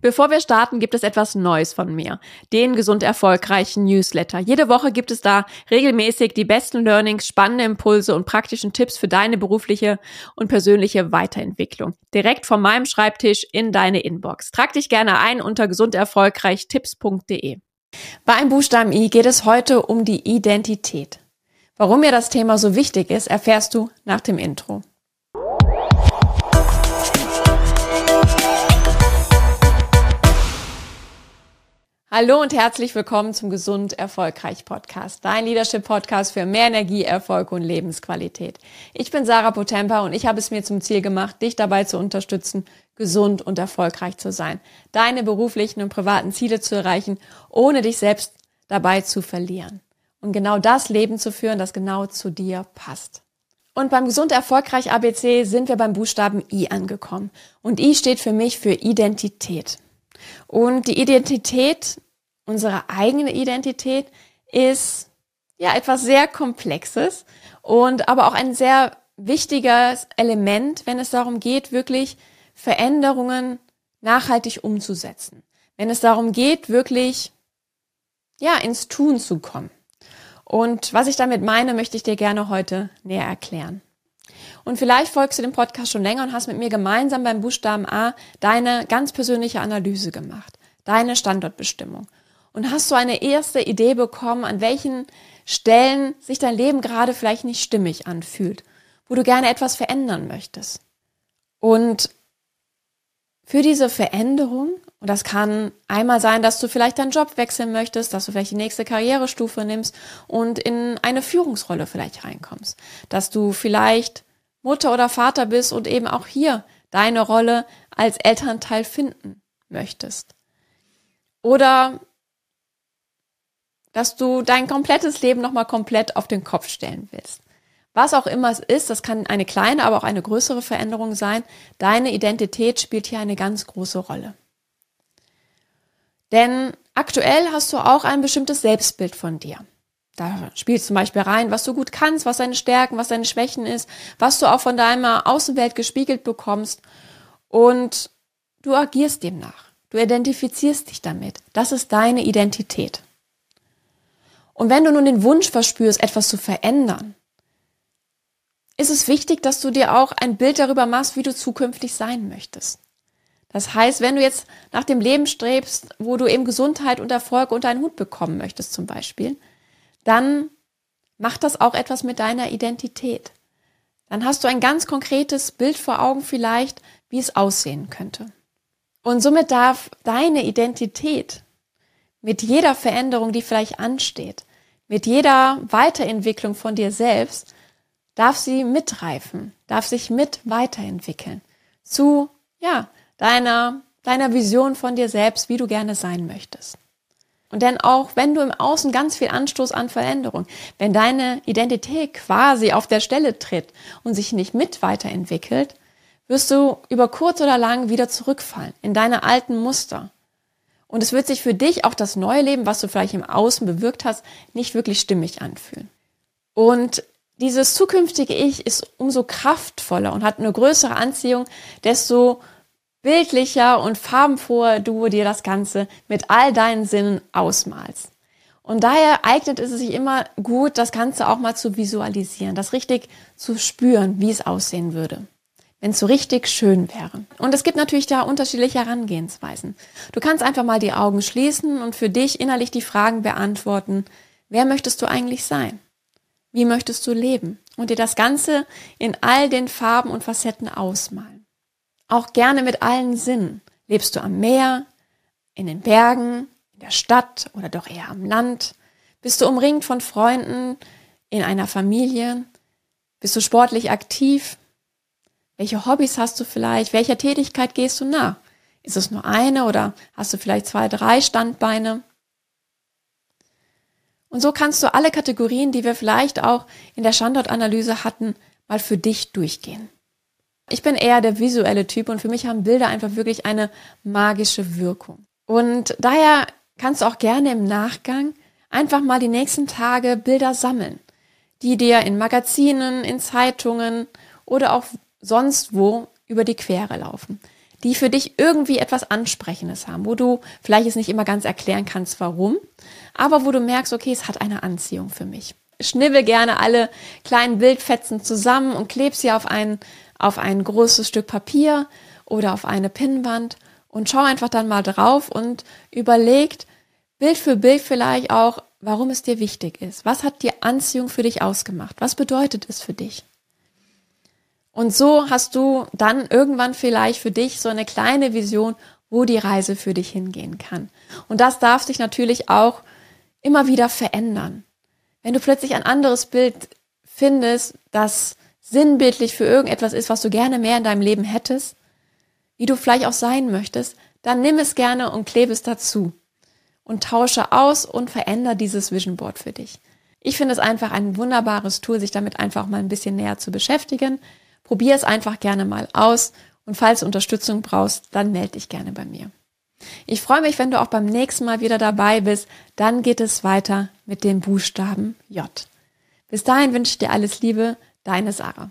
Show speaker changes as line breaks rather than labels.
Bevor wir starten, gibt es etwas Neues von mir. Den gesund erfolgreichen Newsletter. Jede Woche gibt es da regelmäßig die besten Learnings, spannende Impulse und praktischen Tipps für deine berufliche und persönliche Weiterentwicklung. Direkt von meinem Schreibtisch in deine Inbox. Trag dich gerne ein unter gesunderfolgreichtipps.de. Beim Buchstaben I geht es heute um die Identität. Warum mir das Thema so wichtig ist, erfährst du nach dem Intro. Hallo und herzlich willkommen zum Gesund Erfolgreich Podcast, dein Leadership Podcast für mehr Energie, Erfolg und Lebensqualität. Ich bin Sarah Potempa und ich habe es mir zum Ziel gemacht, dich dabei zu unterstützen, gesund und erfolgreich zu sein, deine beruflichen und privaten Ziele zu erreichen, ohne dich selbst dabei zu verlieren und genau das Leben zu führen, das genau zu dir passt. Und beim Gesund Erfolgreich ABC sind wir beim Buchstaben I angekommen. Und I steht für mich für Identität. Und die Identität, unsere eigene Identität, ist ja etwas sehr Komplexes und aber auch ein sehr wichtiges Element, wenn es darum geht, wirklich Veränderungen nachhaltig umzusetzen. Wenn es darum geht, wirklich ja ins Tun zu kommen. Und was ich damit meine, möchte ich dir gerne heute näher erklären. Und vielleicht folgst du dem Podcast schon länger und hast mit mir gemeinsam beim Buchstaben A deine ganz persönliche Analyse gemacht, deine Standortbestimmung. Und hast so eine erste Idee bekommen, an welchen Stellen sich dein Leben gerade vielleicht nicht stimmig anfühlt, wo du gerne etwas verändern möchtest. Und für diese Veränderung, und das kann einmal sein, dass du vielleicht deinen Job wechseln möchtest, dass du vielleicht die nächste Karrierestufe nimmst und in eine Führungsrolle vielleicht reinkommst, dass du vielleicht Mutter oder Vater bist und eben auch hier deine Rolle als Elternteil finden möchtest. Oder dass du dein komplettes Leben nochmal komplett auf den Kopf stellen willst. Was auch immer es ist, das kann eine kleine, aber auch eine größere Veränderung sein. Deine Identität spielt hier eine ganz große Rolle. Denn aktuell hast du auch ein bestimmtes Selbstbild von dir. Da spielt zum Beispiel rein, was du gut kannst, was deine Stärken, was deine Schwächen ist, was du auch von deiner Außenwelt gespiegelt bekommst. Und du agierst demnach. Du identifizierst dich damit. Das ist deine Identität. Und wenn du nun den Wunsch verspürst, etwas zu verändern, ist es wichtig, dass du dir auch ein Bild darüber machst, wie du zukünftig sein möchtest. Das heißt, wenn du jetzt nach dem Leben strebst, wo du eben Gesundheit und Erfolg unter einen Hut bekommen möchtest zum Beispiel, dann macht das auch etwas mit deiner Identität. Dann hast du ein ganz konkretes Bild vor Augen vielleicht, wie es aussehen könnte. Und somit darf deine Identität mit jeder Veränderung, die vielleicht ansteht, mit jeder Weiterentwicklung von dir selbst, darf sie mitreifen, darf sich mit weiterentwickeln zu, ja, deiner, deiner Vision von dir selbst, wie du gerne sein möchtest. Und denn auch wenn du im Außen ganz viel Anstoß an Veränderung, wenn deine Identität quasi auf der Stelle tritt und sich nicht mit weiterentwickelt, wirst du über kurz oder lang wieder zurückfallen in deine alten Muster. Und es wird sich für dich auch das neue Leben, was du vielleicht im Außen bewirkt hast, nicht wirklich stimmig anfühlen. Und dieses zukünftige Ich ist umso kraftvoller und hat eine größere Anziehung, desto bildlicher und farbenfroher du dir das Ganze mit all deinen Sinnen ausmalst. Und daher eignet es sich immer gut, das Ganze auch mal zu visualisieren, das richtig zu spüren, wie es aussehen würde, wenn es so richtig schön wäre. Und es gibt natürlich da unterschiedliche Herangehensweisen. Du kannst einfach mal die Augen schließen und für dich innerlich die Fragen beantworten, wer möchtest du eigentlich sein? Wie möchtest du leben? Und dir das Ganze in all den Farben und Facetten ausmalen. Auch gerne mit allen Sinnen. Lebst du am Meer, in den Bergen, in der Stadt oder doch eher am Land? Bist du umringt von Freunden, in einer Familie? Bist du sportlich aktiv? Welche Hobbys hast du vielleicht? Welcher Tätigkeit gehst du nach? Ist es nur eine oder hast du vielleicht zwei, drei Standbeine? Und so kannst du alle Kategorien, die wir vielleicht auch in der Standortanalyse hatten, mal für dich durchgehen. Ich bin eher der visuelle Typ und für mich haben Bilder einfach wirklich eine magische Wirkung. Und daher kannst du auch gerne im Nachgang einfach mal die nächsten Tage Bilder sammeln, die dir in Magazinen, in Zeitungen oder auch sonst wo über die Quere laufen. die für dich irgendwie etwas Ansprechendes haben, wo du vielleicht es nicht immer ganz erklären kannst, warum, aber wo du merkst, okay, es hat eine Anziehung für mich. Schnibbel gerne alle kleinen Bildfetzen zusammen und kleb sie auf ein, auf ein großes Stück Papier oder auf eine Pinnwand und schau einfach dann mal drauf und überlegt Bild für Bild vielleicht auch, warum es dir wichtig ist. Was hat die Anziehung für dich ausgemacht? Was bedeutet es für dich? Und so hast du dann irgendwann vielleicht für dich so eine kleine Vision, wo die Reise für dich hingehen kann. Und das darf sich natürlich auch immer wieder verändern. Wenn du plötzlich ein anderes Bild findest, das sinnbildlich für irgendetwas ist, was du gerne mehr in deinem Leben hättest, wie du vielleicht auch sein möchtest, dann nimm es gerne und klebe es dazu und tausche aus und verändere dieses Vision Board für dich. Ich finde es einfach ein wunderbares Tool, sich damit einfach mal ein bisschen näher zu beschäftigen. Probier es einfach gerne mal aus und falls du Unterstützung brauchst, dann melde dich gerne bei mir. Ich freue mich, wenn du auch beim nächsten Mal wieder dabei bist. Dann geht es weiter mit dem Buchstaben J. Bis dahin wünsche ich dir alles Liebe, deine Sarah.